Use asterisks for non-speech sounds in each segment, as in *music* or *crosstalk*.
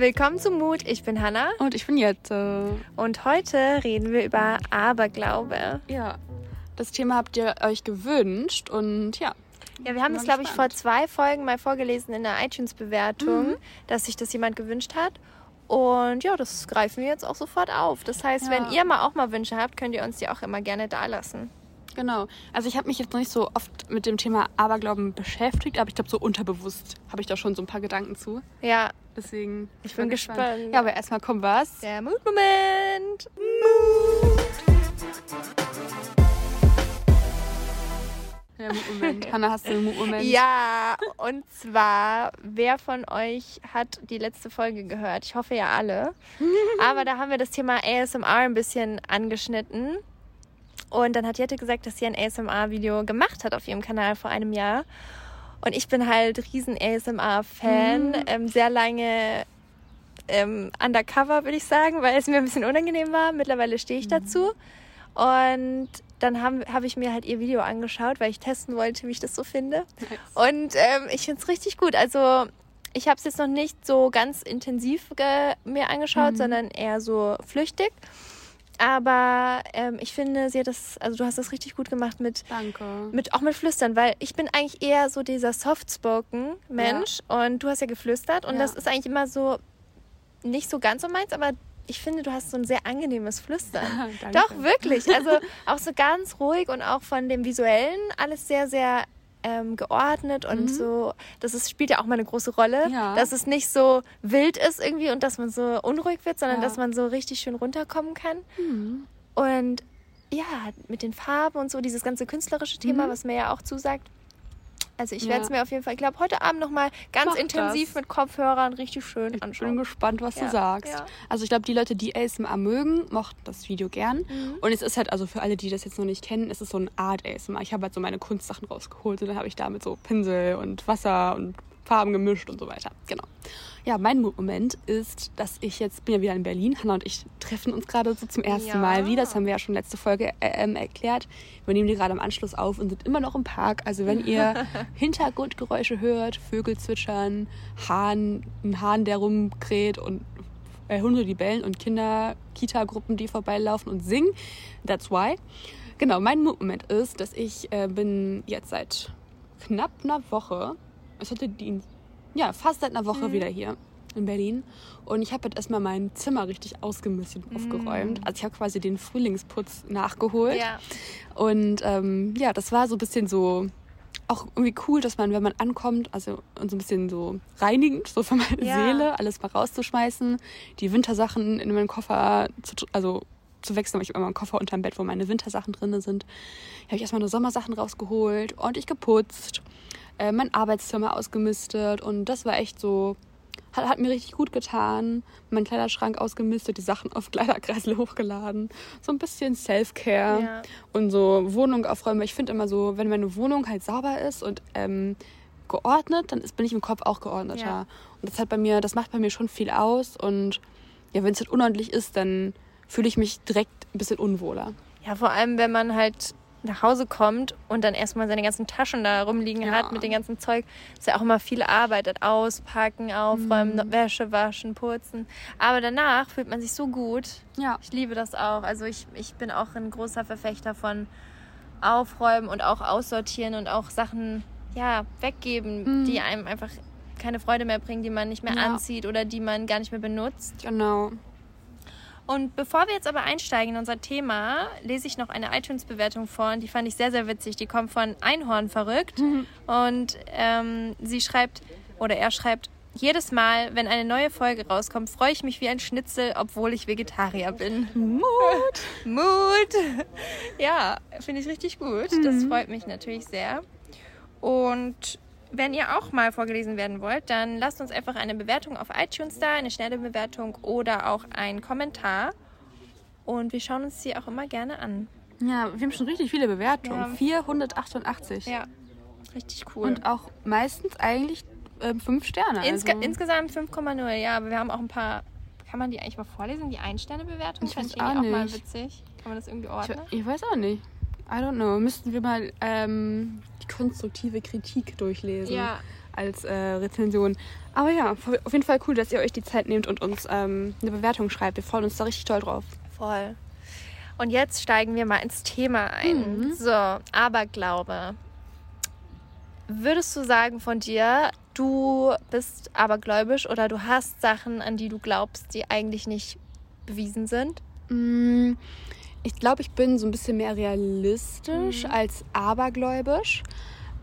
Willkommen zum Mut. Ich bin Hanna. Und ich bin Jette. Und heute reden wir über Aberglaube. Ja, das Thema habt ihr euch gewünscht und ja. Ja, wir haben es, glaube ich, vor zwei Folgen mal vorgelesen in der iTunes-Bewertung, mhm. dass sich das jemand gewünscht hat. Und ja, das greifen wir jetzt auch sofort auf. Das heißt, ja. wenn ihr mal auch mal Wünsche habt, könnt ihr uns die auch immer gerne da lassen. Genau. Also ich habe mich jetzt noch nicht so oft mit dem Thema Aberglauben beschäftigt, aber ich glaube, so unterbewusst habe ich da schon so ein paar Gedanken zu. Ja. Deswegen. Ich bin gespannt. gespannt. Ja, aber erstmal kommt was. Der Mutmoment. Mut. Der Mutmoment. Hanna, hast du einen Mutmoment? Ja, und zwar, wer von euch hat die letzte Folge gehört? Ich hoffe ja alle. *laughs* aber da haben wir das Thema ASMR ein bisschen angeschnitten. Und dann hat Jette gesagt, dass sie ein ASMR-Video gemacht hat auf ihrem Kanal vor einem Jahr. Und ich bin halt riesen ASMR-Fan, mhm. ähm, sehr lange ähm, undercover, würde ich sagen, weil es mir ein bisschen unangenehm war. Mittlerweile stehe ich mhm. dazu. Und dann habe hab ich mir halt ihr Video angeschaut, weil ich testen wollte, wie ich das so finde. Nice. Und ähm, ich finde es richtig gut. Also ich habe es jetzt noch nicht so ganz intensiv mir angeschaut, mhm. sondern eher so flüchtig. Aber ähm, ich finde, sie hat das, also du hast das richtig gut gemacht mit, Danke. mit auch mit Flüstern, weil ich bin eigentlich eher so dieser Softspoken Mensch ja. und du hast ja geflüstert und ja. das ist eigentlich immer so nicht so ganz so meins, aber ich finde, du hast so ein sehr angenehmes Flüstern. *laughs* Doch, wirklich. Also auch so ganz ruhig und auch von dem Visuellen alles sehr, sehr ähm, geordnet und mhm. so. Das ist, spielt ja auch mal eine große Rolle, ja. dass es nicht so wild ist irgendwie und dass man so unruhig wird, sondern ja. dass man so richtig schön runterkommen kann. Mhm. Und ja, mit den Farben und so, dieses ganze künstlerische Thema, mhm. was mir ja auch zusagt. Also ich ja. werde es mir auf jeden Fall, ich glaube, heute Abend nochmal ganz Mach intensiv das. mit Kopfhörern richtig schön ich anschauen. Ich bin gespannt, was ja. du sagst. Ja. Also ich glaube, die Leute, die ASMR mögen, mochten das Video gern. Mhm. Und es ist halt, also für alle, die das jetzt noch nicht kennen, es ist so eine Art ASMR. Ich habe halt so meine Kunstsachen rausgeholt und dann habe ich damit so Pinsel und Wasser und Farben gemischt und so weiter. Genau. Ja, mein Moment ist, dass ich jetzt bin ja wieder in Berlin. Hanna und ich treffen uns gerade so zum ersten ja. Mal wieder. Das haben wir ja schon letzte Folge äh, ähm, erklärt. Wir nehmen die gerade am Anschluss auf und sind immer noch im Park. Also wenn ihr *laughs* Hintergrundgeräusche hört, Vögel zwitschern, Hahn, ein Hahn, der rumkräht und äh, Hunde, die bellen und Kinder, Kita-Gruppen, die vorbeilaufen und singen. That's why. Genau, mein Moment ist, dass ich äh, bin jetzt seit knapp einer Woche, es hatte Dienst, ja, fast seit einer Woche mhm. wieder hier in Berlin. Und ich habe jetzt erstmal mein Zimmer richtig ausgemistet und mhm. aufgeräumt. Also ich habe quasi den Frühlingsputz nachgeholt. Ja. Und ähm, ja, das war so ein bisschen so auch irgendwie cool, dass man, wenn man ankommt, also und so ein bisschen so reinigend, so für meine ja. Seele, alles mal rauszuschmeißen, die Wintersachen in meinen Koffer, zu, also zu wechseln, ich habe immer einen Koffer unterm Bett, wo meine Wintersachen drin sind. Habe ich erstmal nur Sommersachen rausgeholt, ordentlich geputzt äh, mein Arbeitszimmer ausgemistet und das war echt so, hat, hat mir richtig gut getan. Mein Kleiderschrank ausgemistet, die Sachen *laughs* auf Kleiderkreisel hochgeladen. So ein bisschen Self-Care ja. und so Wohnung aufräumen. Ich finde immer so, wenn meine Wohnung halt sauber ist und ähm, geordnet, dann ist, bin ich im Kopf auch geordneter. Ja. Und das hat bei mir, das macht bei mir schon viel aus. Und ja, wenn es halt unordentlich ist, dann fühle ich mich direkt ein bisschen unwohler. Ja, vor allem, wenn man halt nach Hause kommt und dann erstmal seine ganzen Taschen da rumliegen ja. hat mit dem ganzen Zeug, ist ja auch immer viel Arbeit. Das Auspacken, Aufräumen, mhm. Wäsche waschen, putzen. Aber danach fühlt man sich so gut. Ja. Ich liebe das auch. Also ich, ich bin auch ein großer Verfechter von Aufräumen und auch aussortieren und auch Sachen ja, weggeben, mhm. die einem einfach keine Freude mehr bringen, die man nicht mehr ja. anzieht oder die man gar nicht mehr benutzt. Genau. Und bevor wir jetzt aber einsteigen in unser Thema, lese ich noch eine iTunes-Bewertung vor und die fand ich sehr, sehr witzig. Die kommt von Einhorn verrückt mhm. und ähm, sie schreibt, oder er schreibt, jedes Mal, wenn eine neue Folge rauskommt, freue ich mich wie ein Schnitzel, obwohl ich Vegetarier bin. Mut! *laughs* Mut! Ja, finde ich richtig gut. Mhm. Das freut mich natürlich sehr. Und wenn ihr auch mal vorgelesen werden wollt, dann lasst uns einfach eine Bewertung auf iTunes da, eine schnelle Bewertung oder auch einen Kommentar. Und wir schauen uns die auch immer gerne an. Ja, wir haben schon richtig viele Bewertungen. Ja. 488. Ja, richtig cool. Und auch meistens eigentlich äh, fünf Sterne. Insge also. Insgesamt 5,0, ja, aber wir haben auch ein paar. Kann man die eigentlich mal vorlesen, die Ein-Sterne-Bewertung? Finde ich auch, auch mal witzig. Kann man das irgendwie ordnen? Ich, ich weiß auch nicht. I don't know. Müssten wir mal ähm, die konstruktive Kritik durchlesen. Ja. Als äh, Rezension. Aber ja, auf jeden Fall cool, dass ihr euch die Zeit nehmt und uns ähm, eine Bewertung schreibt. Wir freuen uns da richtig toll drauf. Voll. Und jetzt steigen wir mal ins Thema ein. Mhm. So, Aberglaube. Würdest du sagen von dir, du bist abergläubisch oder du hast Sachen, an die du glaubst, die eigentlich nicht bewiesen sind? Mm, ich glaube, ich bin so ein bisschen mehr realistisch mhm. als abergläubisch.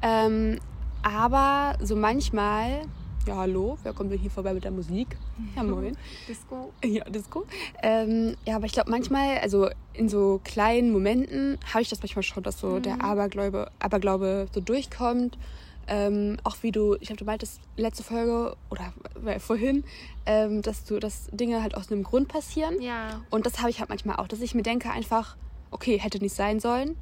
Ähm, aber so manchmal, ja hallo, wer kommt denn hier vorbei mit der Musik? Ja moin. *laughs* Disco. Ja, Disco. Ähm, ja, aber ich glaube manchmal, also in so kleinen Momenten habe ich das manchmal schon, dass so mhm. der Aberglaube, Aberglaube so durchkommt. Ähm, auch wie du, ich glaube, du meintest letzte Folge oder äh, vorhin, ähm, dass du, dass Dinge halt aus einem Grund passieren. Ja. Und das habe ich halt manchmal auch, dass ich mir denke einfach, okay, hätte nicht sein sollen.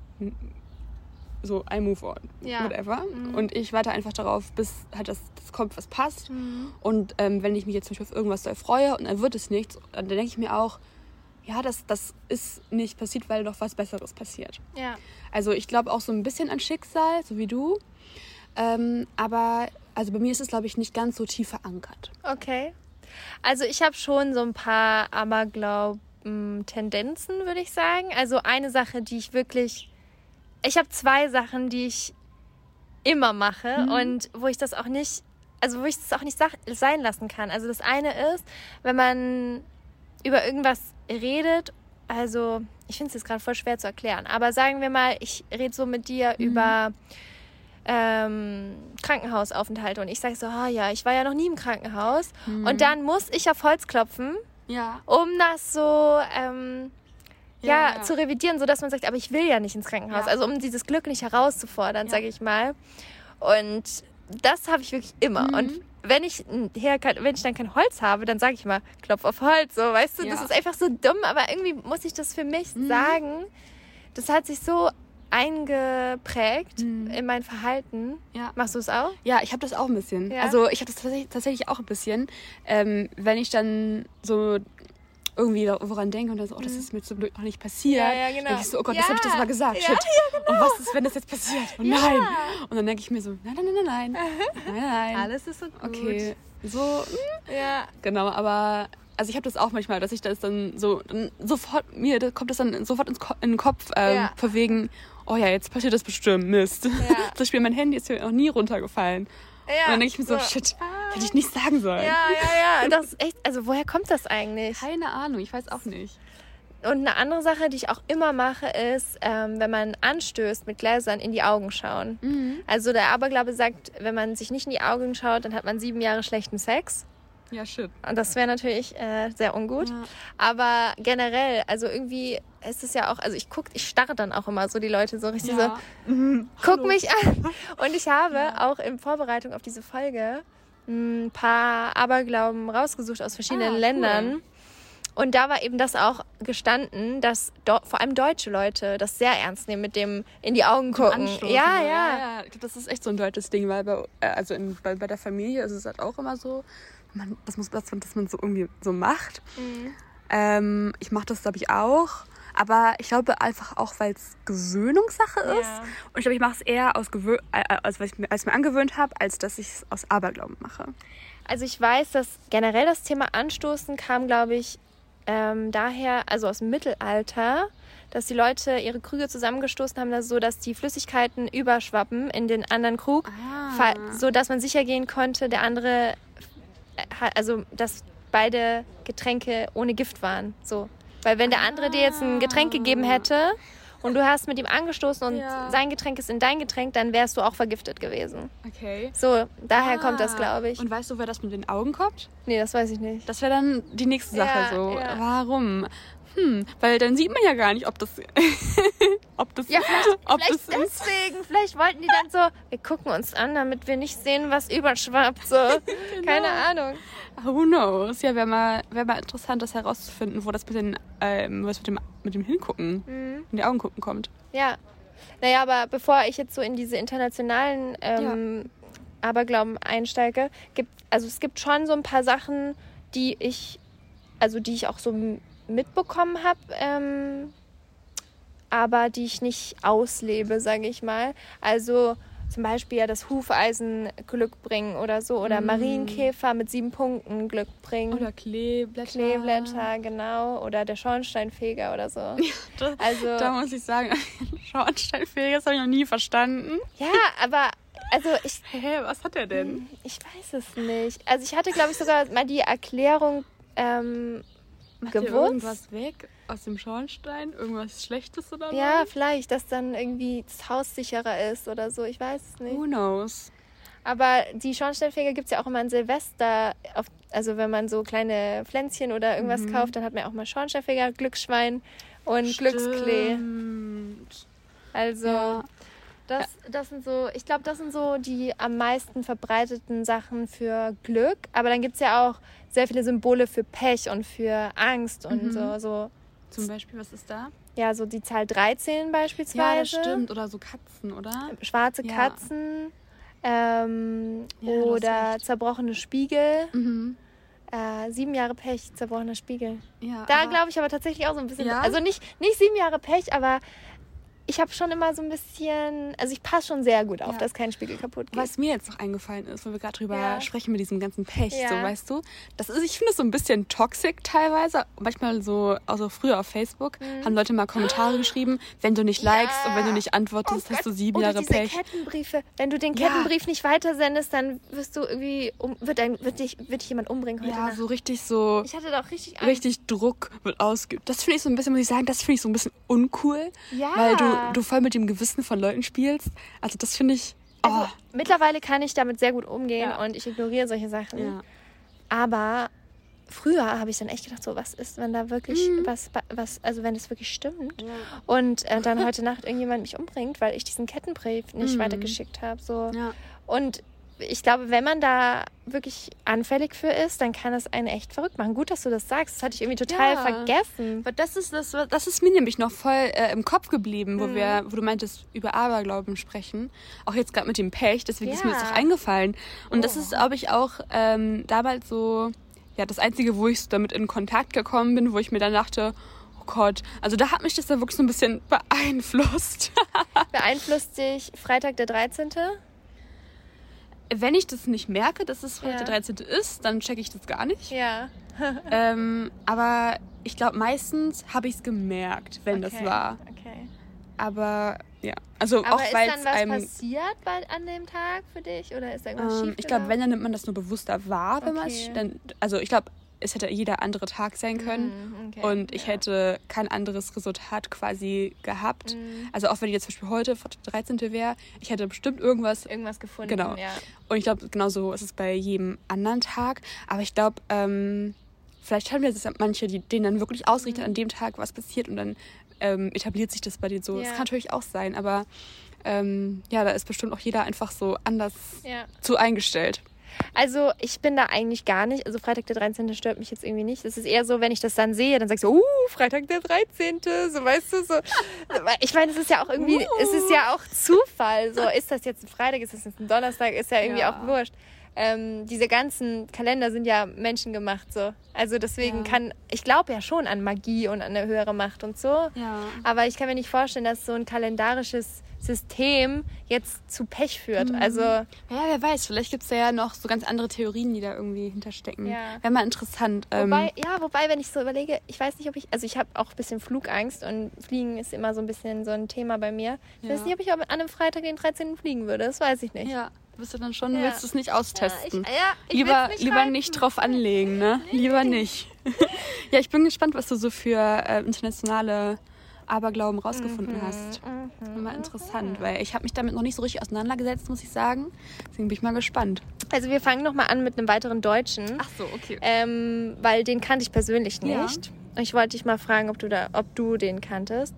So, I move on. Ja. Whatever. Mhm. Und ich warte einfach darauf, bis halt das, das kommt, was passt. Mhm. Und ähm, wenn ich mich jetzt zum Beispiel auf irgendwas doll freue und dann wird es nichts, dann denke ich mir auch, ja, das, das ist nicht passiert, weil noch was Besseres passiert. Ja. Also ich glaube auch so ein bisschen an Schicksal, so wie du. Ähm, aber also bei mir ist es, glaube ich, nicht ganz so tief verankert. Okay. Also ich habe schon so ein paar Aberglauben-Tendenzen, würde ich sagen. Also eine Sache, die ich wirklich... Ich habe zwei Sachen, die ich immer mache mhm. und wo ich das auch nicht... Also wo ich das auch nicht sein lassen kann. Also das eine ist, wenn man über irgendwas redet, also ich finde es jetzt gerade voll schwer zu erklären, aber sagen wir mal, ich rede so mit dir mhm. über ähm, Krankenhausaufenthalte und ich sage so, oh ja, ich war ja noch nie im Krankenhaus. Mhm. Und dann muss ich auf Holz klopfen, ja. um das so ähm, ja, ja, zu revidieren, sodass man sagt, aber ich will ja nicht ins Krankenhaus. Ja. Also um dieses Glück nicht herauszufordern, ja. sage ich mal. Und das habe ich wirklich immer. Mhm. Und wenn ich, her, wenn ich dann kein Holz habe, dann sage ich mal, klopf auf Holz. So, weißt du, das ist einfach so dumm, aber irgendwie muss ich das für mich mhm. sagen. Das hat sich so eingeprägt mhm. in mein Verhalten. Ja. Machst du es auch? Ja, ich habe das auch ein bisschen. Ja? Also ich habe das tatsächlich, tatsächlich, auch ein bisschen. Ähm, wenn ich dann so irgendwie woran denke und dann so, oh, das mhm. ist mir zum Glück noch nicht passiert. Ja, ja, genau. Denke ich so, oh Gott, ja. das habe ich das mal gesagt. Shit. Ja, genau. Und was ist, wenn das jetzt passiert? Oh nein. Und dann denke ich mir so, nein, nein, nein, nein. *laughs* Nein, nein. Alles ist so gut. Okay. So. Hm. Ja. Genau, aber also ich habe das auch manchmal, dass ich das dann so dann sofort mir da kommt das dann sofort ins Ko in den Kopf ähm, ja. verwegen, oh ja, jetzt passiert das bestimmt, Mist. Ja. *laughs* Zum Beispiel mein Handy ist ja noch nie runtergefallen. Ja. Und dann denke ich mir so, so shit, ah. hätte ich nicht sagen sollen. Ja, ja, ja. *laughs* Das ist echt, also woher kommt das eigentlich? Keine Ahnung, ich weiß auch nicht. Und eine andere Sache, die ich auch immer mache, ist, ähm, wenn man anstößt mit Gläsern, in die Augen schauen. Mhm. Also der Aberglaube sagt, wenn man sich nicht in die Augen schaut, dann hat man sieben Jahre schlechten Sex. Ja, shit. Und das wäre natürlich äh, sehr ungut. Ja. Aber generell, also irgendwie ist es ja auch, also ich gucke, ich starre dann auch immer so die Leute so richtig ja. so, *laughs* mhm. guck Hallo. mich an. *laughs* Und ich habe ja. auch in Vorbereitung auf diese Folge ein paar Aberglauben rausgesucht aus verschiedenen ah, Ländern. Cool. Und da war eben das auch gestanden, dass vor allem deutsche Leute das sehr ernst nehmen mit dem in die Augen gucken. Ja, ja, ja, ja. Das ist echt so ein deutsches Ding, weil bei, also in, bei, bei der Familie ist es halt auch immer so, man, das muss das, dass man so irgendwie so macht. Mhm. Ähm, ich mache das, glaube ich, auch. Aber ich glaube einfach auch, weil es Gewöhnungssache ist. Ja. Und ich glaube, ich mache es eher aus Gewö äh, als, weil ich mir, als mir angewöhnt habe, als dass ich es aus Aberglauben mache. Also ich weiß, dass generell das Thema Anstoßen kam, glaube ich, ähm, daher, also aus dem Mittelalter, dass die Leute ihre Krüge zusammengestoßen haben, so dass die Flüssigkeiten überschwappen in den anderen Krug, ah. so dass man sicher gehen konnte, der andere also dass beide Getränke ohne Gift waren. So. Weil wenn der andere dir jetzt ein Getränk gegeben hätte und du hast mit ihm angestoßen und ja. sein Getränk ist in dein Getränk, dann wärst du auch vergiftet gewesen. Okay. So, daher ah. kommt das, ah. glaube ich. Und weißt du, wer das mit den Augen kommt? Nee, das weiß ich nicht. Das wäre dann die nächste Sache ja, so. Ja. Warum? Hm, weil dann sieht man ja gar nicht, ob das, *laughs* ob das, ja, vielleicht, *laughs* ob vielleicht das deswegen, ist. vielleicht wollten die dann so, wir gucken uns an, damit wir nicht sehen, was überschwappt, so, *laughs* genau. keine Ahnung. Who knows? Ja, wäre mal, wär mal interessant, das herauszufinden, wo das mit, den, ähm, was mit dem, mit dem Hingucken, mhm. in die Augen gucken kommt. Ja. Naja, aber bevor ich jetzt so in diese internationalen ähm, ja. Aberglauben einsteige, gibt, also es gibt schon so ein paar Sachen, die ich, also die ich auch so mitbekommen habe, ähm, aber die ich nicht auslebe, sage ich mal. Also zum Beispiel ja das Hufeisen Glück bringen oder so. Oder Mm. Marienkäfer mit sieben Punkten Glück bringen. Oder Kleeblätter. Kleeblätter, genau. Oder der Schornsteinfeger oder so. *laughs* Da, Also- da muss ich sagen, *laughs* Schornsteinfeger, das habe ich noch nie verstanden. Ja, aber also ich, *laughs* Hä, was hat er denn? ich weiß es nicht. Also ich hatte, glaube ich, sogar mal die Erklärung ähm, Macht ihr gewusst. irgendwas weg aus dem Schornstein? Irgendwas Schlechtes oder Ja, was? vielleicht, dass dann irgendwie das Haus sicherer ist oder so. Ich weiß es nicht. Who knows? Aber die Schornsteinfeger gibt es ja auch immer an Silvester. Auf, also wenn man so kleine Pflänzchen oder irgendwas Mhm. kauft, dann hat man auch mal Schornsteinfeger, Glücksschwein und Glücksklee. Stimmt. Also Ja. Das, das sind so, ich glaube, das sind so die am meisten verbreiteten Sachen für Glück. Aber dann gibt es ja auch sehr viele Symbole für Pech und für Angst und Mhm. so, so. Zum Beispiel, was ist da? Ja, so die Zahl 13 beispielsweise. Ja, stimmt. Oder so Katzen, oder? Schwarze Ja. Katzen. Ähm, Ja, oder zerbrochene Spiegel. Mhm. Äh, sieben Jahre Pech, zerbrochener Spiegel. Ja, Da glaube ich aber tatsächlich auch so ein bisschen. Ja? Also nicht, nicht sieben Jahre Pech, aber ich habe schon immer so ein bisschen. Also ich passe schon sehr gut auf, Ja. dass kein Spiegel kaputt geht. Was mir jetzt noch eingefallen ist, wo wir gerade drüber Ja. sprechen mit diesem ganzen Pech, Ja. so weißt du, das ist, ich finde es so ein bisschen toxic teilweise. Manchmal so, also früher auf Facebook haben Leute mal Kommentare geschrieben, wenn du nicht likest Mhm. Und wenn du nicht antwortest, Oh hast du sieben Oder Jahre diese Pech. Kettenbriefe. Wenn du den. Kettenbrief nicht weitersendest, dann wirst du irgendwie um, wird, ein, wird, dich, wird dich jemand umbringen heute. Ja, Nacht. so richtig so, Ich hatte da auch richtig Angst. richtig Druck wird ausgeübt. Das finde ich so ein bisschen, muss ich sagen, das finde ich so ein bisschen uncool, Ja. weil du, du voll mit dem Gewissen von Leuten spielst. Also das finde ich, oh, Also, mittlerweile kann ich damit sehr gut umgehen Ja. und ich ignoriere solche Sachen. ja. Aber früher habe ich dann echt gedacht, so was ist, wenn da wirklich Mhm. was, was, also wenn es wirklich stimmt und äh, dann heute Nacht irgendjemand mich umbringt, weil ich diesen Kettenbrief nicht Mhm. weitergeschickt habe. So. ja. Und ich glaube, wenn man da wirklich anfällig für ist, dann kann es einen echt verrückt machen. Gut, dass du das sagst. Das hatte ich irgendwie total Ja. vergessen. Aber das ist das, das ist mir nämlich noch voll äh, im Kopf geblieben, wo Mhm. wir, wo du meintest, über Aberglauben sprechen. Auch jetzt gerade mit dem Pech, deswegen ist mir Ja. das auch eingefallen. Und das Oh. ist, glaube ich, auch ähm, damals so, ja, das Einzige, wo ich damit in Kontakt gekommen bin, wo ich mir dann dachte, oh Gott, also da hat mich das dann wirklich so ein bisschen beeinflusst. *laughs* Beeinflusst dich Freitag der 13.? Wenn ich das nicht merke, dass es Freitag Ja. der 13. ist, dann checke ich das gar nicht. Ja. *laughs* Ähm, aber ich glaube, meistens habe ich es gemerkt, wenn das Okay, war. Okay. Aber ja, also Aber auch ist weil dann es was einem. passiert an dem Tag für dich? Oder ist da irgendwas Ähm, schief ich glaube, wenn, dann nimmt man das nur bewusster wahr, wenn man Okay. es. dann- Also ich glaube, es hätte jeder andere Tag sein können. Mhm, okay, Und ich ja. hätte kein anderes Resultat quasi gehabt. Mhm. Also auch wenn jetzt zum Beispiel heute der 13. wäre, ich hätte bestimmt irgendwas. irgendwas gefunden. Genau. Ja. Und ich glaube, genauso ist es bei jedem anderen Tag. Aber ich glaube, ähm, vielleicht haben wir das ja manche, die denen dann wirklich ausrichten Mhm. an dem Tag, was passiert und dann ähm, etabliert sich das bei denen so. Das Ja. kann natürlich auch sein, aber ähm, ja, da ist bestimmt auch jeder einfach so anders zu eingestellt. Also ich bin da eigentlich gar nicht. Also Freitag der 13. stört mich jetzt irgendwie nicht. Es ist eher so, wenn ich das dann sehe, dann sag ich so, uh, Freitag der 13. So weißt du, so. Ich meine, es ist ja auch irgendwie, Uh. es ist ja auch Zufall. So, ist das jetzt ein Freitag, ist das jetzt ein Donnerstag, ist ja irgendwie Ja. auch wurscht. Ähm, diese ganzen Kalender sind ja menschengemacht so. Also deswegen Ja. kann, ich glaube ja schon an Magie und an eine höhere Macht und so. Ja. Aber ich kann mir nicht vorstellen, dass so ein kalendarisches System jetzt zu Pech führt. Mhm. Also Ja, wer weiß, vielleicht gibt es da ja noch so ganz andere Theorien, die da irgendwie hinterstecken. Ja. Wäre mal interessant. Ähm, Wobei, ja, wobei, wenn ich so überlege, ich weiß nicht, ob ich, also ich habe auch ein bisschen Flugangst und Fliegen ist immer so ein bisschen so ein Thema bei mir. Ich Ja. weiß nicht, ob ich an einem Freitag den 13. fliegen würde, das weiß ich nicht. ja, bist du dann schon, Ja. willst du es nicht austesten? Ja, ich, ja, ich lieber will's lieber halten. nicht drauf anlegen, ne? Lieber nicht. *laughs* ja, ich bin gespannt, was du so für äh, internationale Aberglauben rausgefunden hast. Mhm. Mal interessant, weil ich habe mich damit noch nicht so richtig auseinandergesetzt, muss ich sagen. Deswegen bin ich mal gespannt. Also wir fangen nochmal an mit einem weiteren Deutschen. so, okay. Ähm, weil den kannte ich persönlich Ja. nicht. Und Ich wollte dich mal fragen, ob du, da, ob du den kanntest.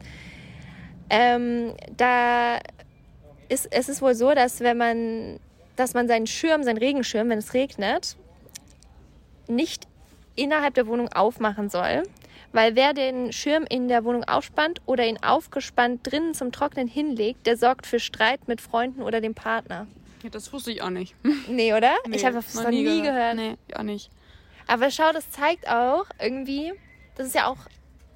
Ähm, da ist es ist wohl so, dass wenn man, dass man seinen Schirm, seinen Regenschirm, wenn es regnet, nicht innerhalb der Wohnung aufmachen soll. Weil wer den Schirm in der Wohnung aufspannt oder ihn aufgespannt drinnen zum Trocknen hinlegt, der sorgt für Streit mit Freunden oder dem Partner. Ja, das wusste ich auch nicht. *laughs* Nee, oder? ich Nee, habe das noch nie gehört. Nee, ich auch nicht. Aber schau, das zeigt auch irgendwie, das ist ja auch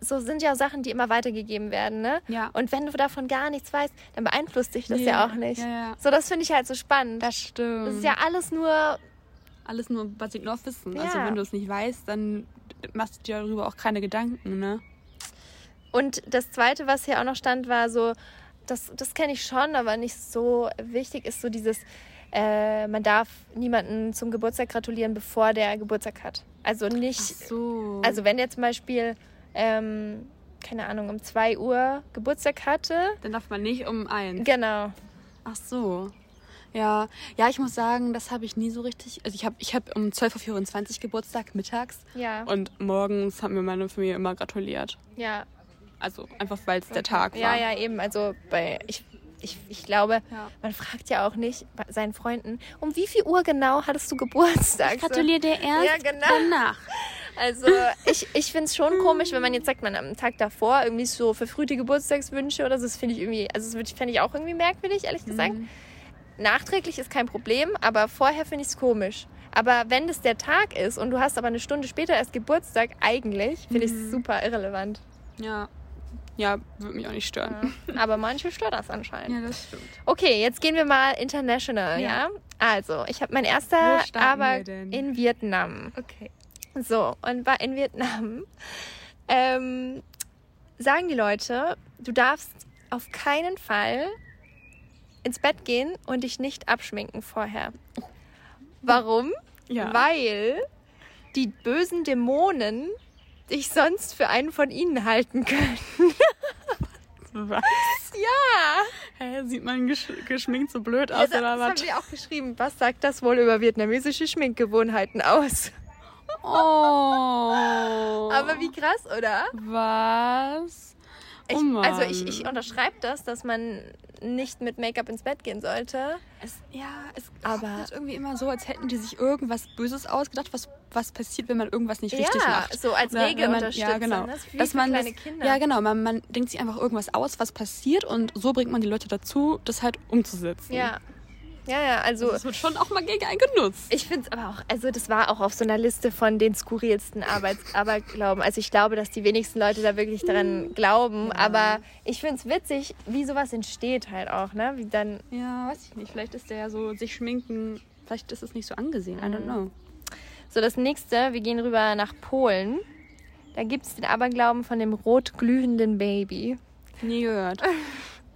so sind ja Sachen, die immer weitergegeben werden, ne? Ja. Und wenn du davon gar nichts weißt, dann beeinflusst dich das Nee. ja auch nicht. Ja, ja. So, das finde ich halt so spannend. Das stimmt. Das ist ja alles nur, alles nur basiert nur auf Wissen. Also Ja. wenn du es nicht weißt, dann machst du dir darüber auch keine Gedanken, ne? Und das Zweite, was hier auch noch stand, war so, das, das kenne ich schon, aber nicht so wichtig, ist so dieses, äh, man darf niemanden zum Geburtstag gratulieren, bevor der Geburtstag hat. Also nicht, so. also wenn der zum Beispiel, ähm, keine Ahnung, um 2 Uhr Geburtstag hatte, dann darf man nicht um eins. genau. Ach so. Ja, ja, ich muss sagen, das habe ich nie so richtig. Also ich habe ich hab um 12.24 Uhr Geburtstag mittags Ja, und morgens hat mir meine Familie immer gratuliert. ja. Also einfach, weil es der Tag war. Ja, ja, eben. Also bei, ich, ich, ich glaube, Ja. man fragt ja auch nicht bei seinen Freunden, um wie viel Uhr genau hattest du Geburtstag? Ich gratuliere dir erst Ja, genau. danach. Also ich, ich finde es schon komisch, wenn man jetzt sagt, man am Tag davor irgendwie so verfrühte Geburtstagswünsche oder so. Das finde ich irgendwie, also das fände ich auch irgendwie merkwürdig, ehrlich gesagt. Mhm. Nachträglich ist kein Problem, aber vorher finde ich es komisch. Aber wenn das der Tag ist und du hast aber eine Stunde später erst Geburtstag, eigentlich finde ich es super irrelevant. Ja. Ja, würde mich auch nicht stören. Ja. Aber manche stört das anscheinend. Ja, das stimmt. Okay, jetzt gehen wir mal international, ja? Ja. Also, ich habe mein erster aber in Vietnam. Okay. So, und war in Vietnam ähm, sagen die Leute, du darfst auf keinen Fall ins Bett gehen und dich nicht abschminken vorher. Warum? Ja. Weil die bösen Dämonen dich sonst für einen von ihnen halten können. Was? *laughs* Ja! Hä, sieht man gesch geschminkt so blöd Ja, aus das, oder das was? haben wir auch geschrieben. Was sagt das wohl über vietnamesische Schminkgewohnheiten aus? Oh. Aber wie krass, oder? Was? Ich, oh also ich, ich unterschreibe das, dass man nicht mit Make-up ins Bett gehen sollte. Es, ja, es Aber- aber irgendwie immer so, als hätten die sich irgendwas Böses ausgedacht, was, was passiert, wenn man irgendwas nicht richtig ja, macht. so als Oder wenn man- Regelunterstützer. Ja, genau. Ne? Das ist wie Dass man das, Kinder. Ja, genau. Man, man denkt sich einfach irgendwas aus, was passiert und so bringt man die Leute dazu, das halt umzusetzen. ja. Ja, ja, also Also es wird schon auch mal gegen einen genutzt. ich finde es aber auch, also das war auch auf so einer Liste von den skurrilsten Arbeits *laughs* Aberglauben. Also ich glaube, dass die wenigsten Leute da wirklich Hm. daran glauben, aber ich finde es witzig, wie sowas entsteht halt auch, ne? Wie dann Ja, weiß ich nicht. Vielleicht ist der ja so, sich schminken, vielleicht ist es nicht so angesehen. I don't know. So, das nächste, wir gehen rüber nach Polen. Da gibt es den Aberglauben von dem rot glühenden Baby. Nie gehört. *laughs*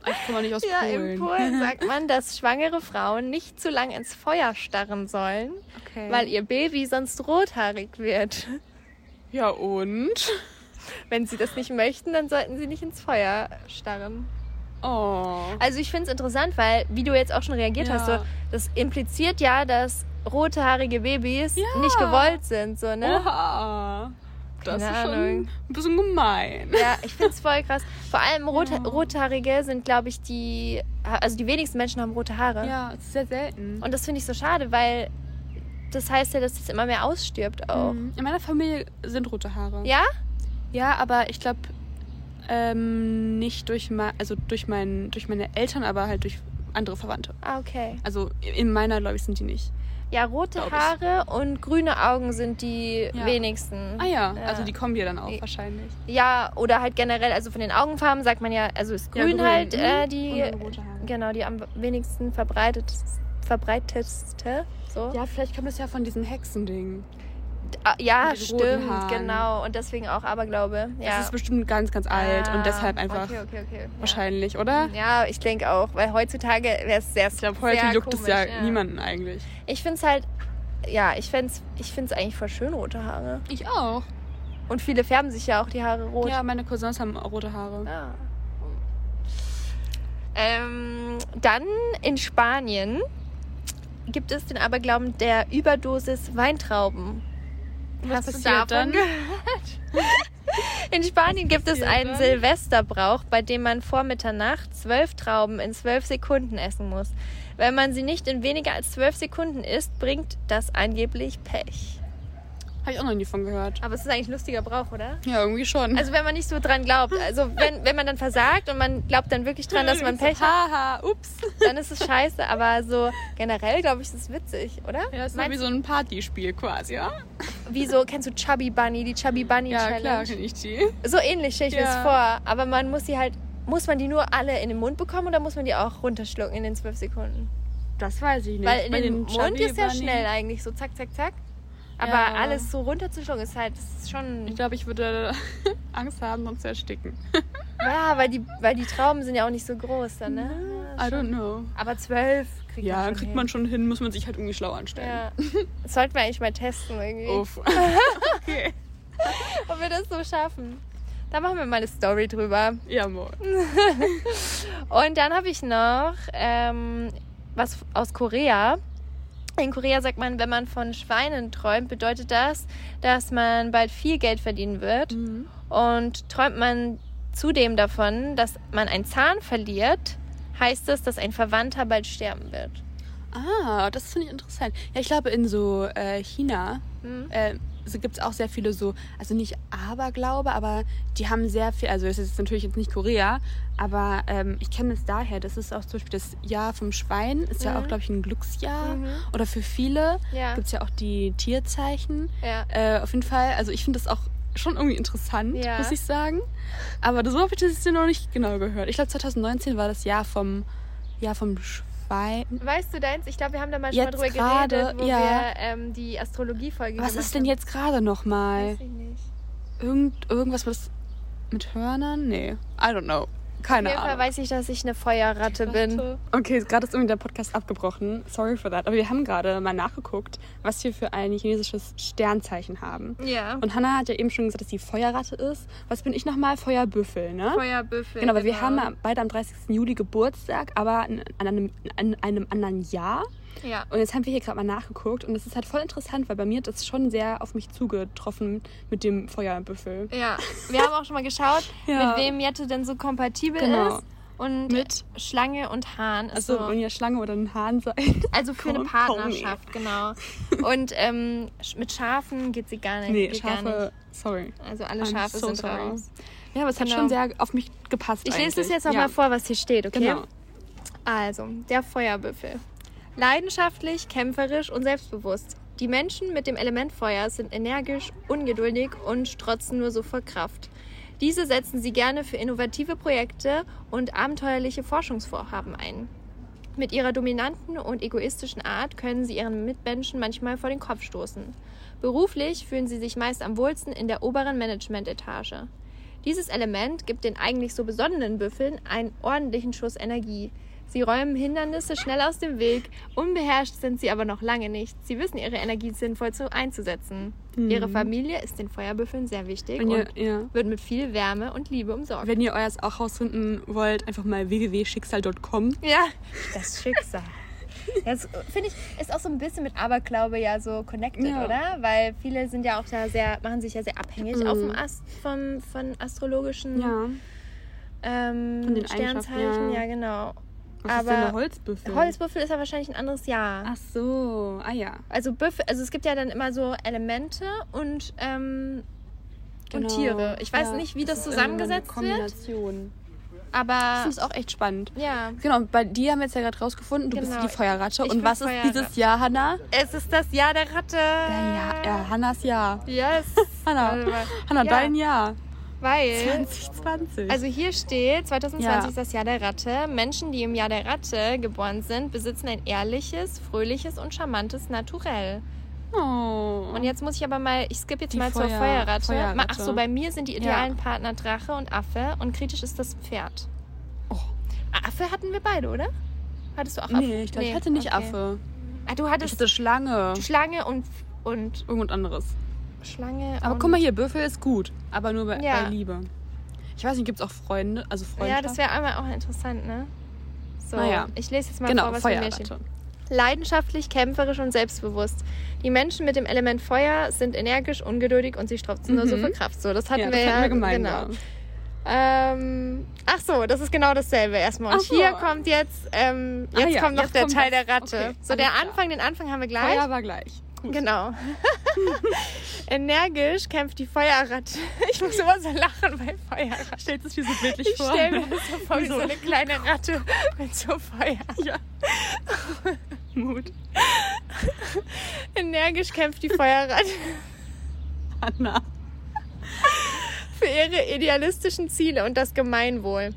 Ich komme nicht aus Ja, Polen. in Polen *laughs* sagt man, dass schwangere Frauen nicht zu lang ins Feuer starren sollen, Okay. weil ihr Baby sonst rothaarig wird. ja, und? Wenn sie das nicht möchten, dann sollten sie nicht ins Feuer starren. Oh. Also ich finde es interessant, weil, wie du jetzt auch schon reagiert Ja. hast, so, das impliziert ja, dass rothaarige Babys Ja. nicht gewollt sind, so, ne? Oha. Das Keine ist schon Ahnung. ein bisschen gemein. Ja, ich finde es voll krass. Vor allem Rot Ja. Rothaarige sind, glaube ich, die. Also die wenigsten Menschen haben rote Haare. Ja, ist sehr selten. Und das finde ich so schade, weil das heißt ja, dass es immer mehr ausstirbt auch. Mhm. In meiner Familie sind rote Haare. Ja? Ja, aber ich glaube ähm, nicht durch also durch mein, durch meine Eltern, aber halt durch andere Verwandte. Ah, okay. Also in meiner, glaube ich, sind die nicht. Ja, rote Glaub ich. Haare und grüne Augen sind die Ja. wenigsten. Ah ja, also die kommen dir dann auch Ja. wahrscheinlich. Ja, oder halt generell, also von den Augenfarben sagt man ja, also ist Ja, grün, grün. halt äh, die, Und dann rote Haare. genau, die am wenigsten verbreitet, verbreitetste. So. Ja, vielleicht kommt es ja von diesem Hexending. Ah, ja stimmt, genau. Und deswegen auch Aberglaube. Ja. Das ist bestimmt ganz, ganz alt Ah, und deshalb einfach Okay, okay, okay. Ja. wahrscheinlich, oder? Ja, ich denke auch, weil heutzutage wäre es sehr Ich glaube, heute sehr juckt es komisch, ja, niemanden eigentlich. Ich finde es halt, ja, ich finde es ich find's eigentlich voll schön, rote Haare. Ich auch. Und viele färben sich ja auch die Haare rot. Ja, meine Cousins haben rote Haare. Ah. Ähm, dann in Spanien gibt es den Aberglauben der Überdosis Weintrauben. Was Hast du passiert davon dann? gehört? In Spanien gibt es einen? Silvesterbrauch, bei dem man vor Mitternacht zwölf Trauben in zwölf Sekunden essen muss. Wenn man sie nicht in weniger als zwölf Sekunden isst, bringt das angeblich Pech. Habe ich auch noch nie von gehört. Aber es ist eigentlich ein lustiger Brauch, oder? Ja, irgendwie schon. Also wenn man nicht so dran glaubt, also wenn, wenn man dann versagt und man glaubt dann wirklich dran, dass man *laughs* Pech hat, Haha, ups. dann ist es scheiße. Aber so generell glaube ich, ist es witzig, oder? Ja, ist Meinst wie so ein Partyspiel quasi, ja? wie so, kennst du Chubby Bunny, die Chubby Bunny Ja, Challenge? klar, kenne ich die. So ähnlich stelle ich mir das Ja. vor. Aber man muss sie halt, muss man die nur alle in den Mund bekommen oder muss man die auch runterschlucken in den zwölf Sekunden? Das weiß ich nicht. Weil in Bei den Mund Chubby ist ja schnell eigentlich, so zack, zack, zack. Aber Ja. alles so runterzuschlucken ist halt, ist schon. Ich glaube, ich würde *laughs* Angst haben, sonst zu ersticken. *laughs* Ja, weil die, weil die Trauben sind ja auch nicht so groß dann, ne? I don't know. Aber zwölf kriegt Ja, man schon kriegt hin. man schon hin, muss man sich halt irgendwie schlau anstellen. Ja. Das sollten wir eigentlich mal testen irgendwie. Uff. *laughs* okay. Ob wir das so schaffen. Da machen wir mal eine Story drüber. Ja, moin. Und dann habe ich noch ähm, was aus Korea. In Korea sagt man, wenn man von Schweinen träumt, bedeutet das, dass man bald viel Geld verdienen wird. Mhm. Und träumt man zudem davon, dass man einen Zahn verliert, heißt es, dass ein Verwandter bald sterben wird. Ah, das finde ich interessant. Ja, ich glaube, in so äh, China Hm? äh, so gibt es auch sehr viele so, also nicht Aberglaube, aber die haben sehr viel, also es ist natürlich jetzt nicht Korea, aber ähm, ich kenne es daher, das ist auch zum Beispiel das Jahr vom Schwein, ist ja Mhm. auch, glaube ich, ein Glücksjahr. Mhm. Oder für viele Ja. gibt es ja auch die Tierzeichen. Ja. Äh, auf jeden Fall, also ich finde das auch schon irgendwie interessant, Ja. muss ich sagen. Aber so habe ich das jetzt noch nicht genau gehört. Ich glaube, 2019 war das Jahr vom, Jahr vom Schwein. Weißt du deins? Ich glaube, wir haben da mal schon mal Jetzt drüber gerade, geredet, wo ja. wir ähm, die Astrologie-Folge Was ist denn haben. jetzt gerade nochmal? Weiß ich nicht. Irgend, irgendwas mit, mit Hörnern? Nee, I don't know. Keine Auf jeden Fall Ahnung. weiß ich, dass ich eine Feuerratte bin. Okay, gerade ist irgendwie der Podcast abgebrochen. Sorry for that. Aber wir haben gerade mal nachgeguckt, was wir für ein chinesisches Sternzeichen haben. Ja. Und Hannah hat ja eben schon gesagt, dass sie Feuerratte ist. Was bin ich nochmal? Feuerbüffel, ne? Feuerbüffel. Genau, weil wir haben beide am 30. Juli Geburtstag, aber an einem, an einem anderen Jahr. Ja. Und jetzt haben wir hier gerade mal nachgeguckt und es ist halt voll interessant, weil bei mir hat das schon sehr auf mich zugetroffen mit dem Feuerbüffel. Ja, wir haben auch schon mal geschaut, *laughs* Ja. mit wem Jette denn so kompatibel Genau. ist. Und Mit? Schlange und Hahn ist Also, so. wenn ihr Schlange oder ein Hahn seid. *laughs* Also für eine. Partnerschaft, genau. *laughs* Und ähm, mit Schafen geht sie gar nicht. Nee, Schafe, nicht. sorry. Also alle I'm Schafe so sind sorry. raus. Ja, aber es hat Genau. schon sehr auf mich gepasst. Ich lese es jetzt nochmal ja. vor, was hier steht, okay? Genau. Also, der Feuerbüffel. Leidenschaftlich, kämpferisch und selbstbewusst. Die Menschen mit dem Element Feuer sind energisch, ungeduldig und strotzen nur so vor Kraft. Diese setzen sie gerne für innovative Projekte und abenteuerliche Forschungsvorhaben ein. Mit ihrer dominanten und egoistischen Art können sie ihren Mitmenschen manchmal vor den Kopf stoßen. Beruflich fühlen sie sich meist am wohlsten in der oberen Managementetage. Dieses Element gibt den eigentlich so besonnenen Büffeln einen ordentlichen Schuss Energie. Sie räumen Hindernisse schnell aus dem Weg, unbeherrscht sind sie aber noch lange nicht. Sie wissen ihre Energie sinnvoll zu einzusetzen. Ihre Familie ist den Feuerbüffeln sehr wichtig Wenn ihr, und ja. wird mit viel Wärme und Liebe umsorgt. Wenn ihr euer auch rausfinden wollt, einfach mal www.schicksal.com. Ja, das Schicksal. Das finde ich ist auch so ein bisschen mit Aberglaube ja so connected, Ja. oder? Weil viele sind ja auch da sehr, machen sich ja sehr abhängig Mhm. auch vom, Ast, vom von astrologischen Ja. ähm, Von den Sternzeichen. Ja. ja. genau. Was ist Aber denn der Holzbüffel? Holzbüffel ist ja wahrscheinlich ein anderes Jahr. Ach so, ah ja. Also Büffel, also es gibt ja dann immer so Elemente und ähm, und Genau. Tiere. Ich weiß Ja. nicht, wie das ist eine zusammengesetzt wird, Kombination. Ich aber finde es auch echt spannend. ja. Genau, und bei dir haben wir jetzt ja gerade rausgefunden, du Genau. bist die Feuerratte. Ich Und was ist Feuerratte. dieses Jahr, Hannah? Es ist das Jahr der Ratte. Ja, ja, Hannas Jahr. Yes. Mal. Hannah Ja. dein Jahr. Weil 2020. Also hier steht, 2020 Ja. ist das Jahr der Ratte. Menschen, die im Jahr der Ratte geboren sind, besitzen ein ehrliches, fröhliches und charmantes Naturell. oh. Und jetzt muss ich aber mal, ich skippe jetzt Die mal zur Feuer- Feuerratte. Feuerratte. Ma- Ach so, bei mir sind die idealen Partner Drache und Affe und kritisch ist das Pferd. Oh. Affe hatten wir beide, oder? Hattest du auch Affe? Nee, ich, glaub, ich hatte nicht okay. Affe. Ah, du Ich hattest hatte Schlange. Schlange und, und Irgendwas anderes. Schlange Aber guck mal hier, Büffel ist gut. Aber nur bei, Ja. bei Liebe. Ich weiß nicht, gibt es auch Freunde? Also Freunde? Ja, das wäre einmal auch interessant, ne? So, Naja. ich lese jetzt mal Genau, vor, was steht. Feuerratte. Leidenschaftlich, kämpferisch und selbstbewusst. Die Menschen mit dem Element Feuer sind energisch, ungeduldig und sie strotzen nur so Mhm. für Kraft. So, das hatten Ja, wir das ja. hatten wir gemeinsam. Genau. Ähm, ach so, das ist genau dasselbe erstmal. Und so. hier kommt jetzt, ähm, Ah jetzt ja, kommt noch jetzt der Teil das. der Ratte. Okay, so, der klar. Anfang, den Anfang haben wir gleich. Feuer war gleich. Gut. Genau. *laughs* Energisch kämpft die Feuerratte. *laughs* Ich muss immer so lachen bei Feuerratte. Stellst du es dir so bildlich Ich vor? stelle mir das so vor, wie so eine kleine Ratte mit so Feuer. Ja. Mut. Energisch kämpft die Feuerratte. Hanna. Für ihre idealistischen Ziele und das Gemeinwohl.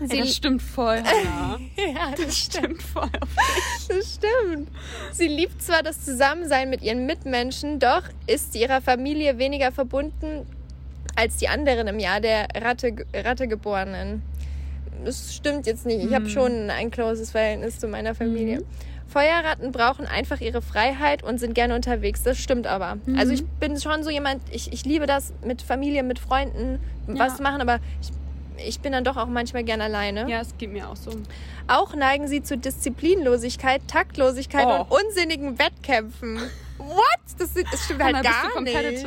Sie Ey, das stimmt voll, Hannah. *laughs* ja, das, das stimmt voll. *laughs* das stimmt. Sie liebt zwar das Zusammensein mit ihren Mitmenschen, doch ist sie ihrer Familie weniger verbunden als die anderen im Jahr der Ratte, Rattegeborenen. Das stimmt jetzt nicht. Ich mhm. habe schon ein closes Verhältnis zu meiner Familie. Mhm. Feuerratten brauchen einfach ihre Freiheit und sind gerne unterwegs. Das stimmt aber. Mhm. Also ich bin schon so jemand, ich, ich liebe das mit Familie, mit Freunden ja. was zu machen, aber ich ich bin dann doch auch manchmal gern alleine. Ja, es geht mir auch so. Auch neigen sie zu Disziplinlosigkeit, Taktlosigkeit oh. und unsinnigen Wettkämpfen. What? Das, das stimmt halt gar nicht.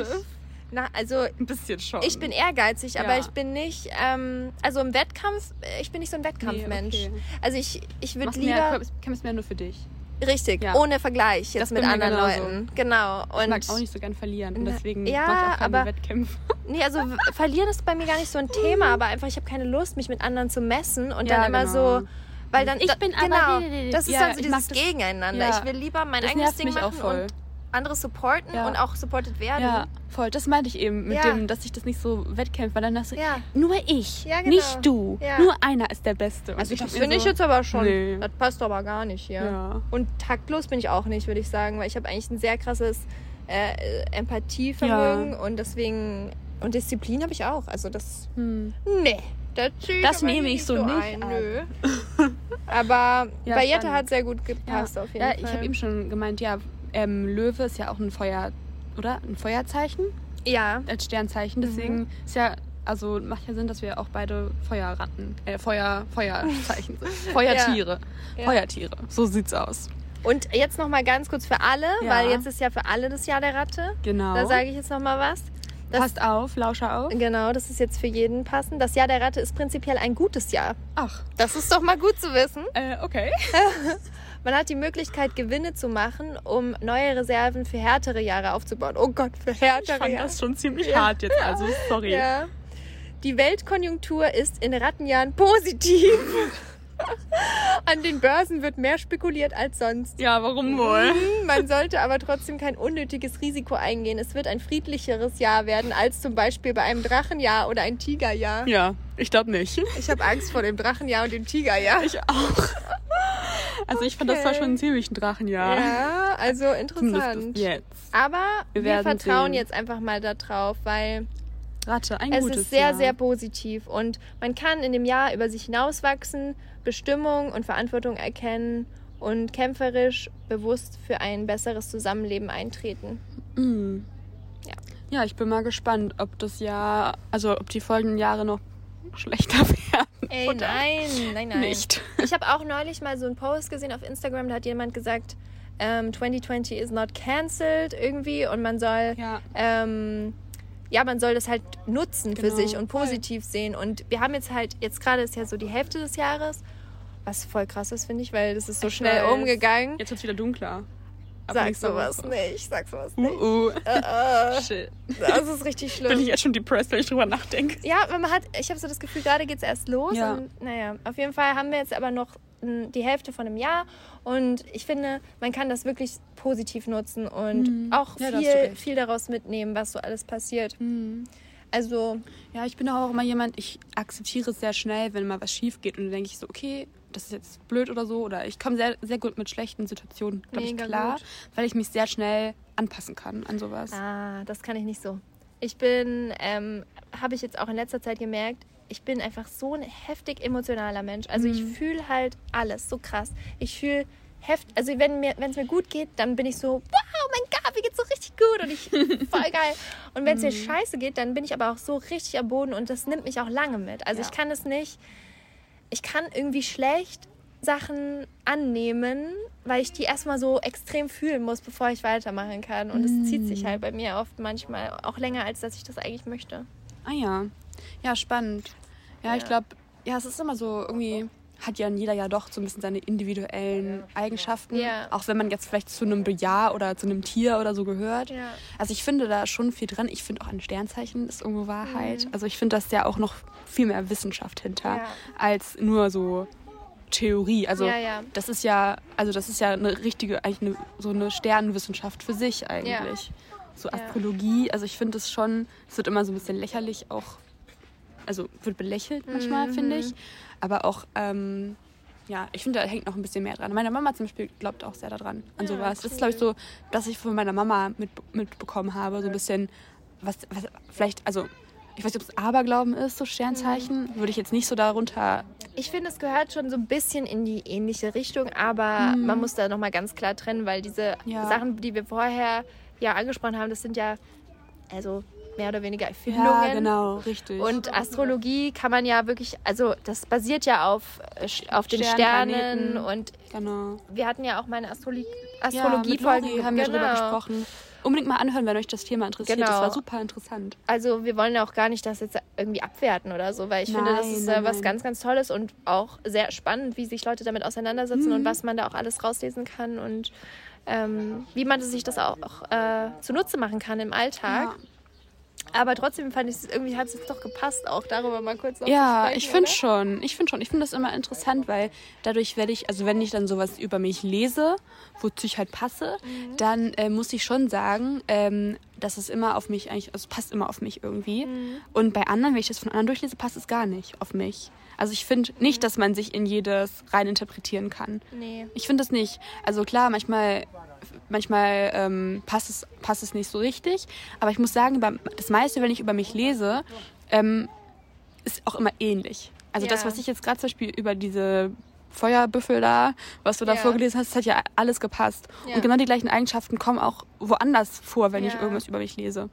Na, also ein bisschen schon. Ich bin ehrgeizig, ja. aber ich bin nicht, ähm, also im Wettkampf, ich bin nicht so ein Wettkampfmensch. Nee, okay. Also ich, ich würde lieber. Kämpfst mehr nur für dich. Richtig, ja. ohne Vergleich jetzt das mit anderen Leuten. Genau. Und ich mag auch nicht so gern verlieren und deswegen ja, mache ich auch keine aber, Wettkämpfe. *laughs* Nee, also verlieren ist bei mir gar nicht so ein Thema, aber einfach ich habe keine Lust, mich mit anderen zu messen und ja, dann immer genau. so weil dann ich bin genau, aber das ist ja, dann so dieses Gegeneinander. Ich will lieber mein eigenes Ding machen und andere supporten ja. und auch supported werden. Ja, voll. Das meinte ich eben mit ja. dem, dass ich das nicht so wettkämpfe, weil dann dachte ich, ja. nur ich, ja, genau. nicht du. Nur einer ist der Beste. Also ich das finde so, ich jetzt aber schon. Nee. Das passt aber gar nicht. Ja. Und taktlos bin ich auch nicht, würde ich sagen, weil ich habe eigentlich ein sehr krasses äh, Empathievermögen und deswegen und Disziplin habe ich auch. Also das. Hm. Nee. Das, das nehme ich so, so nicht. Ein, nö. *laughs* Aber ja, bei Jette hat sehr gut gepasst auf jeden ja, Fall. Ja, ich habe eben schon gemeint, ja, ähm, Löwe ist ja auch ein Feuer, oder? Ein Feuerzeichen? Ja. Als Sternzeichen. Deswegen mhm. ist ja, also macht ja Sinn, dass wir auch beide Feuerratten, äh, Feuer, Feuerzeichen sind. *laughs* Feuertiere. Ja. Feuertiere. So sieht's aus. Und jetzt noch mal ganz kurz für alle, ja. weil jetzt ist ja für alle das Jahr der Ratte. Genau. Da sage ich jetzt noch mal was. Das, Passt auf, Lauscher auf. Genau, das ist jetzt für jeden passend. Das Jahr der Ratte ist prinzipiell ein gutes Jahr. Ach. Das ist doch mal gut zu wissen. Äh, okay. *laughs* Man hat die Möglichkeit, Gewinne zu machen, um neue Reserven für härtere Jahre aufzubauen. Oh Gott, für härtere Jahre. Ich fand das schon ziemlich ja. hart jetzt, also sorry. Ja. Die Weltkonjunktur ist in Rattenjahren positiv. *laughs* *laughs* An den Börsen wird mehr spekuliert als sonst. Ja, warum wohl? Mhm, *laughs* man sollte aber trotzdem kein unnötiges Risiko eingehen. Es wird ein friedlicheres Jahr werden als zum Beispiel bei einem Drachenjahr oder ein Tigerjahr. Ja, ich glaube nicht. Ich habe Angst vor dem Drachenjahr und dem Tigerjahr. Ich auch. Also ich fand okay. das war schon ziemlich ein Drachenjahr. Ja, also interessant. Jetzt. Aber wir, wir vertrauen sehen. jetzt einfach mal darauf, weil Ratte, ein es gutes ist sehr, Jahr. sehr positiv. Und man kann in dem Jahr über sich hinauswachsen, Bestimmung und Verantwortung erkennen und kämpferisch bewusst für ein besseres Zusammenleben eintreten. Mhm. Ja. ja, ich bin mal gespannt, ob das Jahr, also ob die folgenden Jahre noch schlechter *laughs* werden. Ey, nein, nein, nein. Nicht. Ich habe auch neulich mal so einen Post gesehen auf Instagram, da hat jemand gesagt, ähm, 2020 is not cancelled irgendwie und man soll ja. ähm, ja, man soll das halt nutzen genau. für sich und positiv voll. sehen. Und wir haben jetzt halt, jetzt gerade ist ja so die Hälfte des Jahres, was voll krass ist, finde ich, weil das ist so ich schnell weiß. umgegangen. Jetzt wird es wieder dunkler. Aber sag sowas so. nicht, sag sowas uh, nicht. Uh, uh. *laughs* Uh, Shit. Das ist richtig *laughs* schlimm. Bin ich jetzt schon depressed, wenn ich drüber nachdenke. Ja, man hat, ich habe so das Gefühl, gerade geht es erst los. Ja. Und naja, auf jeden Fall haben wir jetzt aber noch die Hälfte von einem Jahr. Und ich finde, man kann das wirklich positiv nutzen und mhm. auch ja, viel, viel daraus mitnehmen, was so alles passiert. Mhm. Also. Ja, ich bin auch immer jemand, ich akzeptiere es sehr schnell, wenn mal was schief geht. Und dann denke ich so, okay, das ist jetzt blöd oder so. Oder ich komme sehr, sehr gut mit schlechten Situationen, glaube ich, klar. Gut. Weil ich mich sehr schnell anpassen kann an sowas. Ah, das kann ich nicht so. Ich bin, ähm, habe ich jetzt auch in letzter Zeit gemerkt, ich bin einfach so ein heftig emotionaler Mensch. Also mhm. ich fühle halt alles so krass. Ich fühle heft, also wenn mir, wenn es mir gut geht, dann bin ich so, wow, mein Gott, mir geht's so richtig gut und ich *laughs* voll geil. Und wenn es mhm. mir scheiße geht, dann bin ich aber auch so richtig am Boden und das nimmt mich auch lange mit. Also ja. ich kann es nicht, ich kann irgendwie schlecht Sachen annehmen, weil ich die erstmal so extrem fühlen muss, bevor ich weitermachen kann. Und es mm. zieht sich halt bei mir oft manchmal auch länger, als dass ich das eigentlich möchte. Ah ja. Ja, spannend. Ja, ja. ich glaube, ja, es ist immer so irgendwie hat ja jeder ja doch so ein bisschen seine individuellen Eigenschaften. Ja. Auch wenn man jetzt vielleicht zu einem Bejahr oder zu einem Tier oder so gehört. Ja. Also ich finde da schon viel dran. Ich finde auch ein Sternzeichen ist irgendwo Wahrheit. Mhm. Also ich finde, da ist ja auch noch viel mehr Wissenschaft hinter, ja. als nur so Theorie. Also das ist ja, also das ist ja eine richtige, eigentlich eine, so eine Sternenwissenschaft für sich eigentlich. so Astrologie. Ja. Also ich finde es schon, es wird immer so ein bisschen lächerlich auch, also wird belächelt manchmal, mhm. finde ich. Aber auch, ähm, ja, ich finde, da hängt noch ein bisschen mehr dran. Meine Mama zum Beispiel glaubt auch sehr daran, an ja, sowas. Cool. Das ist, glaube ich, so, dass ich von meiner Mama mit, mitbekommen habe, so ein bisschen, was, was vielleicht, also ich weiß nicht, ob es Aberglauben ist, so Sternzeichen, mhm. würde ich jetzt nicht so darunter. Ich finde, es gehört schon so ein bisschen in die ähnliche Richtung, aber mhm. man muss da nochmal ganz klar trennen, weil diese ja. Sachen, die wir vorher ja angesprochen haben, das sind ja also mehr oder weniger Erfindungen. Ja, genau, richtig. Und Astrologie kann man ja wirklich, also das basiert ja auf, äh, auf den Sternen und genau. wir hatten ja auch meine Astrologie Astrologie-Folge. Ja, haben wir genau. drüber gesprochen unbedingt mal anhören, wenn euch das Thema interessiert. Genau. Das war super interessant. Also wir wollen ja auch gar nicht das jetzt irgendwie abwerten oder so, weil ich nein, finde, das ist nein, was nein. ganz, ganz Tolles und auch sehr spannend, wie sich Leute damit auseinandersetzen mhm. und was man da auch alles rauslesen kann und ähm, wie man sich das auch, auch äh, zunutze machen kann im Alltag. Ja. Aber trotzdem fand ich es irgendwie hat es jetzt doch gepasst, auch darüber mal kurz noch Ja, ich finde schon. Ich finde schon. Ich finde das immer interessant, weil dadurch werde ich, also wenn ich dann sowas über mich lese, wozu ich halt passe, mhm. dann äh, muss ich schon sagen, ähm, dass es immer auf mich eigentlich, also es passt immer auf mich irgendwie. Mhm. Und bei anderen, wenn ich das von anderen durchlese, passt es gar nicht auf mich. Also ich finde nicht, dass man sich in jedes rein interpretieren kann. Nee. Ich finde das nicht. Also klar, manchmal manchmal ähm, passt, es, passt es nicht so richtig. Aber ich muss sagen, das meiste, wenn ich über mich lese, ähm, ist auch immer ähnlich. Also ja. das, was ich jetzt gerade zum Beispiel über diese Feuerbüffel da, was du da ja. vorgelesen hast, hat ja alles gepasst. Ja. Und genau die gleichen Eigenschaften kommen auch woanders vor, wenn ich irgendwas über mich lese.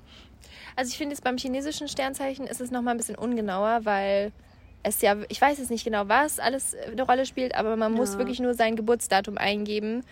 Also ich finde jetzt beim chinesischen Sternzeichen ist es nochmal ein bisschen ungenauer, weil es ja, ich weiß jetzt nicht genau, was alles eine Rolle spielt, aber man muss wirklich nur sein Geburtsdatum eingeben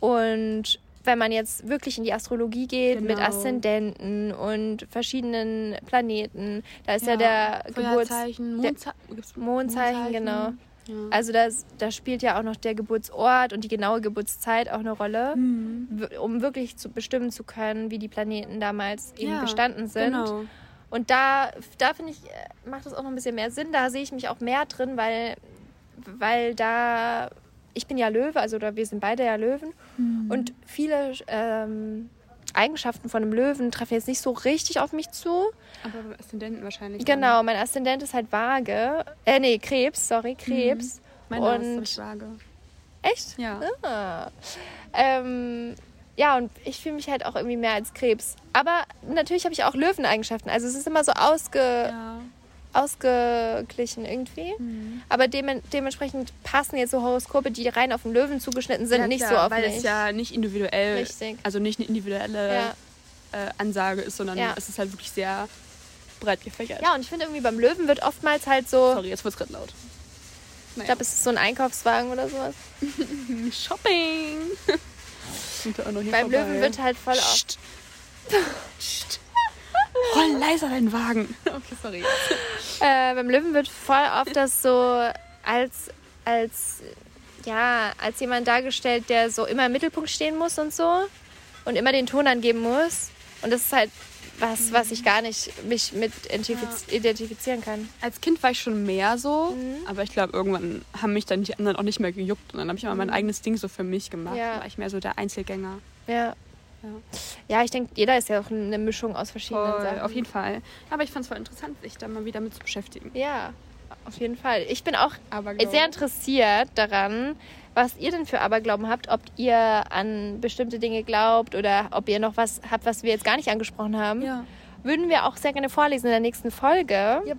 und wenn man jetzt wirklich in die Astrologie geht genau. mit Aszendenten und verschiedenen Planeten, da ist ja, ja der Geburtszeichen, Mondze Mondzeichen, Mondzeichen, genau. Ja. Also das, da spielt ja auch noch der Geburtsort und die genaue Geburtszeit auch eine Rolle, mhm. um wirklich zu bestimmen zu können, wie die Planeten damals eben ja, gestanden sind. Genau. Und da, da finde ich, äh, macht das auch noch ein bisschen mehr Sinn. Da sehe ich mich auch mehr drin, weil, weil da ich bin ja Löwe, also oder wir sind beide ja Löwen. Mhm. Und viele ähm, Eigenschaften von einem Löwen treffen jetzt nicht so richtig auf mich zu. Aber beim Aszendenten wahrscheinlich. Genau, dann. mein Aszendent ist halt Waage. Äh, nee, Krebs, sorry, Krebs. Mhm. Meine und ist Waage. Echt? Ja. Ah. Ähm, ja, und ich fühle mich halt auch irgendwie mehr als Krebs. Aber natürlich habe ich auch Löweneigenschaften. Also es ist immer so ausge... Ja ausgeglichen irgendwie. Mhm. Aber dem, dementsprechend passen jetzt so Horoskope, die rein auf den Löwen zugeschnitten sind, ja, nicht klar, so auf weil mich. es ja nicht individuell, Richtig. also nicht eine individuelle ja. äh, Ansage ist, sondern ja. es ist halt wirklich sehr breit gefächert. Ja, und ich finde irgendwie beim Löwen wird oftmals halt so... Sorry, jetzt wird es gerade laut. Naja. Ich glaube, es ist so ein Einkaufswagen oder sowas. *laughs* Shopping! *laughs* beim Löwen wird halt voll oft... *laughs* Roll leiser deinen Wagen. *laughs* Okay, sorry. Äh, beim Löwen wird voll oft das so als, als, ja, als jemand dargestellt, der so immer im Mittelpunkt stehen muss und so und immer den Ton angeben muss. Und das ist halt was, was ich gar nicht mich mit identifiz ja. identifizieren kann. Als Kind war ich schon mehr so, mhm. aber ich glaube, irgendwann haben mich dann die anderen auch nicht mehr gejuckt und dann habe ich immer mhm. mein eigenes Ding so für mich gemacht. Ja. Dann war ich mehr so der Einzelgänger. Ja. Ja, ja ich denke, jeder ist ja auch eine Mischung aus verschiedenen Voll, Sachen. Auf jeden Fall. Aber ich fand es voll interessant, sich da mal wieder mit zu beschäftigen. Ja, auf jeden Fall. Ich bin auch Aberglauben. sehr interessiert daran, was ihr denn für Aberglauben habt, ob ihr an bestimmte Dinge glaubt oder ob ihr noch was habt, was wir jetzt gar nicht angesprochen haben. Ja. Würden wir auch sehr gerne vorlesen in der nächsten Folge. Yep.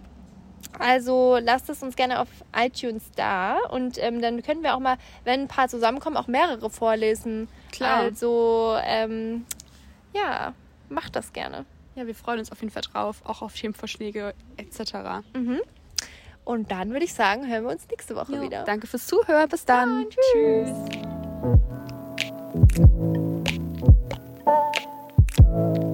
Also lasst es uns gerne auf iTunes da und ähm, dann können wir auch mal, wenn ein paar zusammenkommen, auch mehrere vorlesen. Klar. Also ähm, ja, macht das gerne. Ja, wir freuen uns auf jeden Fall drauf, auch auf Themenvorschläge etc. Mhm. Und dann würde ich sagen, hören wir uns nächste Woche jo, wieder. Danke fürs Zuhören. Bis dann. Ja, tschüss. tschüss.